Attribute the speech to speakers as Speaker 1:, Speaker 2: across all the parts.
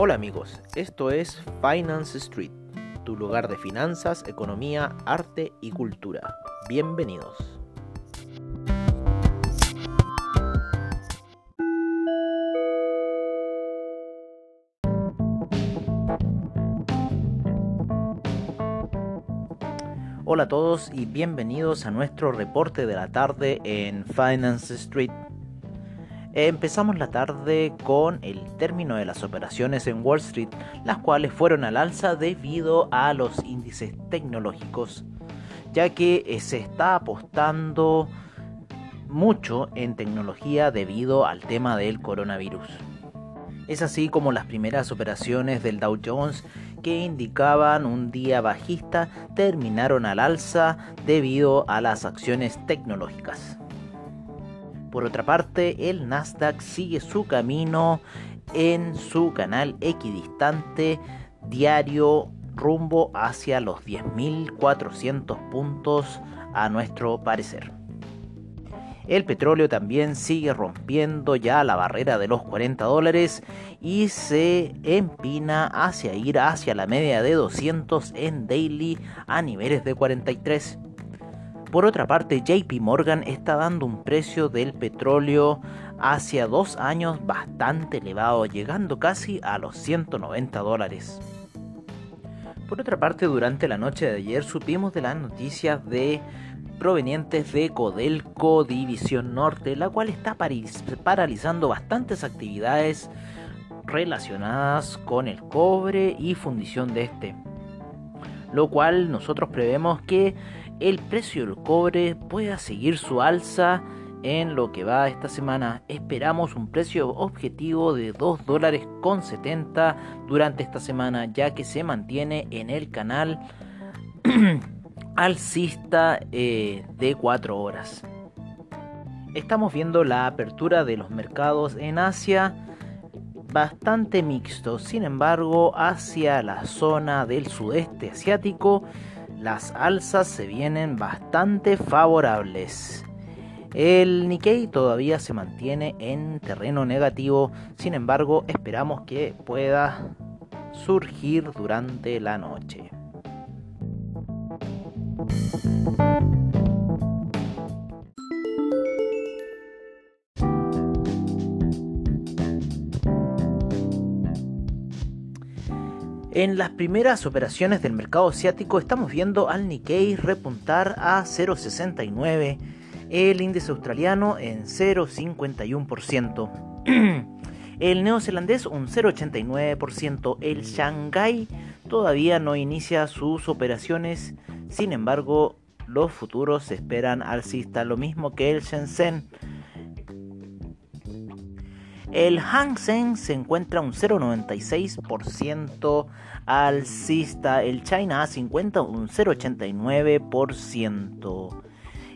Speaker 1: Hola amigos, esto es Finance Street, tu lugar de finanzas, economía, arte y cultura. Bienvenidos. Hola a todos y bienvenidos a nuestro reporte de la tarde en Finance Street Empezamos la tarde con el término de las operaciones en Wall Street, las cuales fueron al alza debido a los índices tecnológicos, ya que eh, se está apostando mucho en tecnología debido al tema del coronavirus. Es así como las primeras operaciones del Dow Jones que indicaban un día bajista terminaron al alza debido a las acciones tecnológicas. Por otra parte, el Nasdaq sigue su camino en su canal equidistante diario rumbo hacia los 10.400 puntos a nuestro parecer. El petróleo también sigue rompiendo ya la barrera de los 40 dólares y se empina hacia ir hacia la media de 200 en daily a niveles de 43. Por otra parte, JP Morgan está dando un precio del petróleo hacia dos años bastante elevado, llegando casi a los 190 dólares. Por otra parte, durante la noche de ayer supimos de las noticias de provenientes de Codelco División Norte, la cual está paralizando bastantes actividades relacionadas con el cobre y fundición de este. Lo cual nosotros prevemos que el precio del cobre pueda seguir su alza en lo que va esta semana. Esperamos un precio objetivo de 2 dólares con 70 durante esta semana, ya que se mantiene en el canal alcista eh, de 4 horas. Estamos viendo la apertura de los mercados en Asia bastante mixto, sin embargo hacia la zona del sudeste asiático las alzas se vienen bastante favorables. El Nikkei todavía se mantiene en terreno negativo, sin embargo esperamos que pueda surgir durante la noche. En las primeras operaciones del mercado asiático estamos viendo al Nikkei repuntar a 0,69, el índice australiano en 0,51%, el neozelandés un 0,89%, el Shanghai todavía no inicia sus operaciones, sin embargo los futuros esperan alcista, lo mismo que el Shenzhen el Hang Seng se encuentra un 0,96% alcista. El China A50 un 0,89%.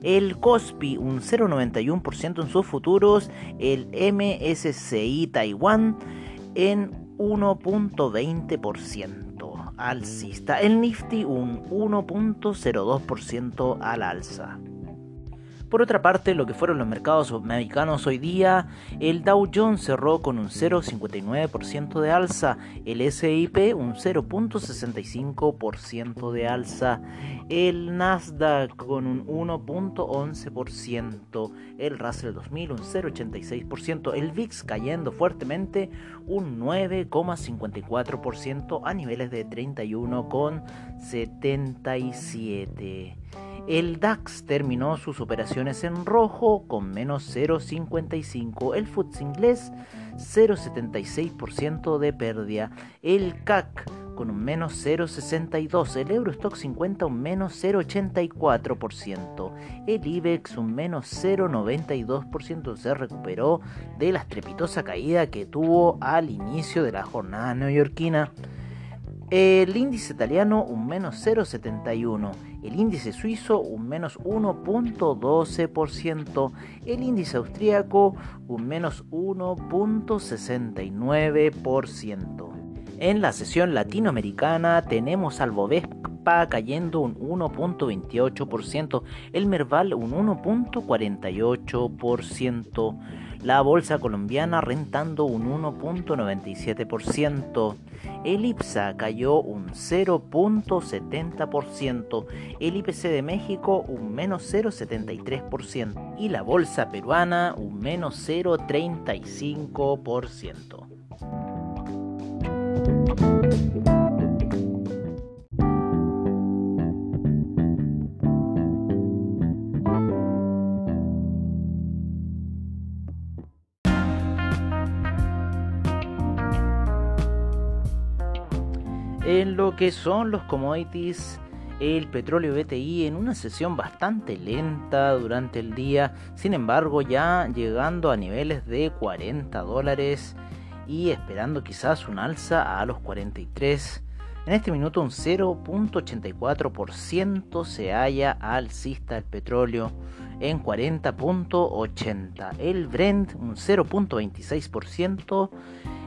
Speaker 1: El Kospi un 0,91% en sus futuros. El MSCI Taiwan en 1,20% alcista. El Nifty un 1,02% al alza. Por otra parte, lo que fueron los mercados americanos hoy día, el Dow Jones cerró con un 0,59% de alza, el SIP un 0,65% de alza, el Nasdaq con un 1,11%, el Russell 2000 un 0,86%, el VIX cayendo fuertemente un 9,54% a niveles de 31,77%. El DAX terminó sus operaciones en rojo con menos 0,55. El FTSE inglés 0,76% de pérdida. El CAC con un menos 0,62. El Eurostock 50 un menos 0,84%. El IBEX un menos 0,92%. Se recuperó de la estrepitosa caída que tuvo al inicio de la jornada neoyorquina. El índice italiano un menos 0,71, el índice suizo un menos 1.12%, el índice austríaco un menos 1.69%. En la sesión latinoamericana tenemos al Bovespa Cayendo un 1.28%, el Merval un 1.48%, la bolsa colombiana rentando un 1.97%, el IPSA cayó un 0.70%, el IPC de México un menos 0.73% y la bolsa peruana un menos 0.35%. En lo que son los commodities, el petróleo BTI en una sesión bastante lenta durante el día, sin embargo ya llegando a niveles de 40 dólares y esperando quizás un alza a los 43. En este minuto un 0.84% se halla alcista el petróleo en 40.80. El Brent un 0.26%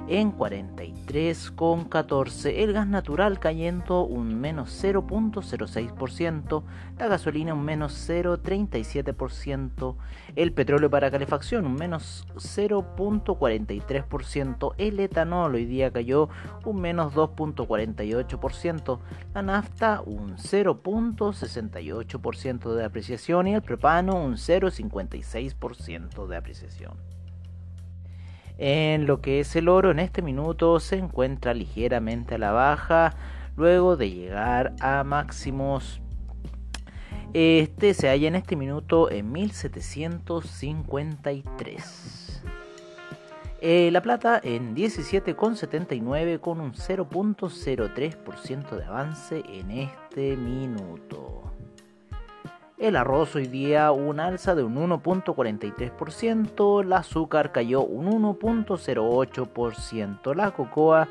Speaker 1: en 43,14. El gas natural cayendo un menos 0.06%. La gasolina un menos 0.37%. El petróleo para calefacción un menos 0.43%. El etanol hoy día cayó un menos 2.48%. La nafta un 0.68% de apreciación y el un 0.56% de apreciación. En lo que es el oro, en este minuto se encuentra ligeramente a la baja luego de llegar a máximos. Este se halla en este minuto en 1753. Eh, la plata en 17,79 con un 0.03% de avance en este minuto. El arroz hoy día un alza de un 1.43%, el azúcar cayó un 1.08%, la cocoa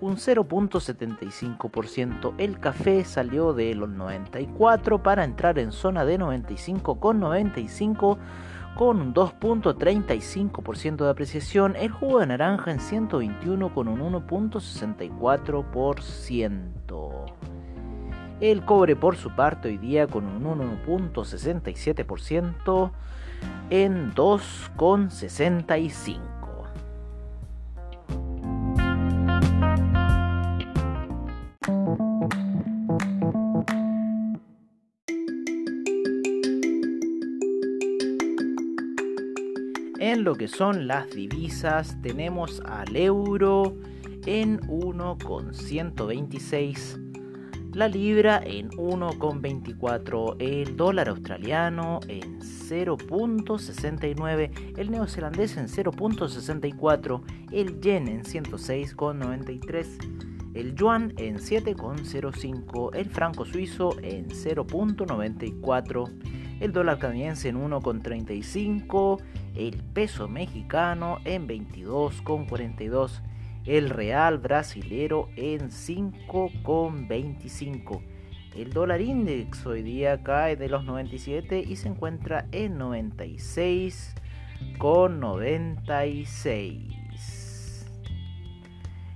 Speaker 1: un 0.75%, el café salió de los 94 para entrar en zona de 95,95 con un 2.35% de apreciación, el jugo de naranja en 121 con un 1.64%. El cobre por su parte hoy día con un 1.67% en 2,65. En lo que son las divisas tenemos al euro en 1,126 la libra en 1,24, el dólar australiano en 0.69, el neozelandés en 0.64, el yen en 106,93, el yuan en 7,05, el franco suizo en 0.94, el dólar canadiense en 1,35, el peso mexicano en 22,42 el real brasilero en 5,25. El dólar index hoy día cae de los 97 y se encuentra en 96,96.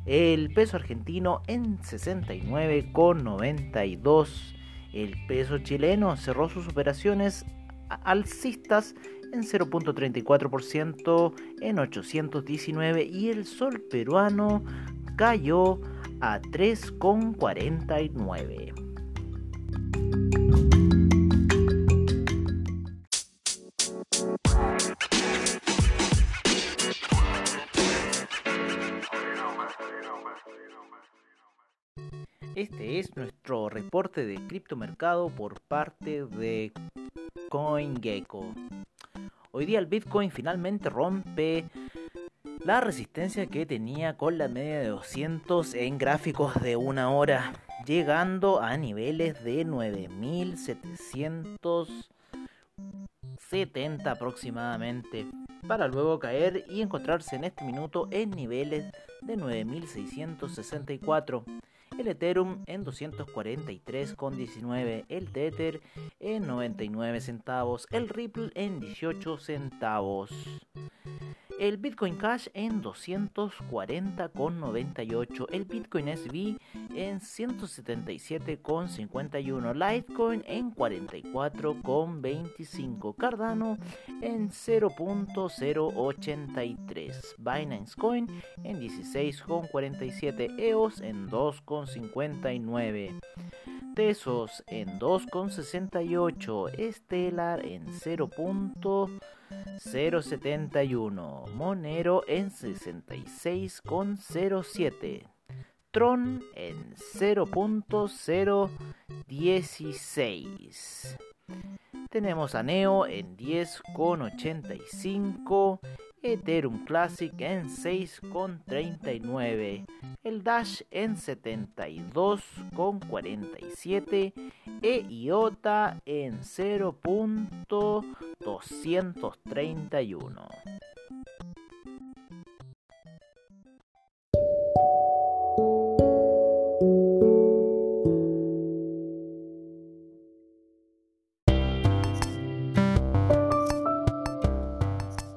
Speaker 1: El peso argentino en 69,92. El peso chileno cerró sus operaciones alcistas en 0.34% en 819 y el sol peruano cayó a 3,49. Este es nuestro reporte de criptomercado por parte de CoinGecko. Hoy día el Bitcoin finalmente rompe la resistencia que tenía con la media de 200 en gráficos de una hora, llegando a niveles de 9770 aproximadamente, para luego caer y encontrarse en este minuto en niveles de 9664 el Ethereum en 243,19, el Tether en 99 centavos, el Ripple en 18 centavos. El Bitcoin Cash en 240,98, el Bitcoin SB en 177,51, Litecoin en 44,25, Cardano en 0.083, Binance Coin en 16,47, EOS en 2,59. Tesos en 2,68, Stellar en 0.071, Monero en 66,07, Tron en 0.016. Tenemos a Neo en 10,85, Ethereum Classic en 6,39, el Dash en 72,47 e IOTA en 0.231.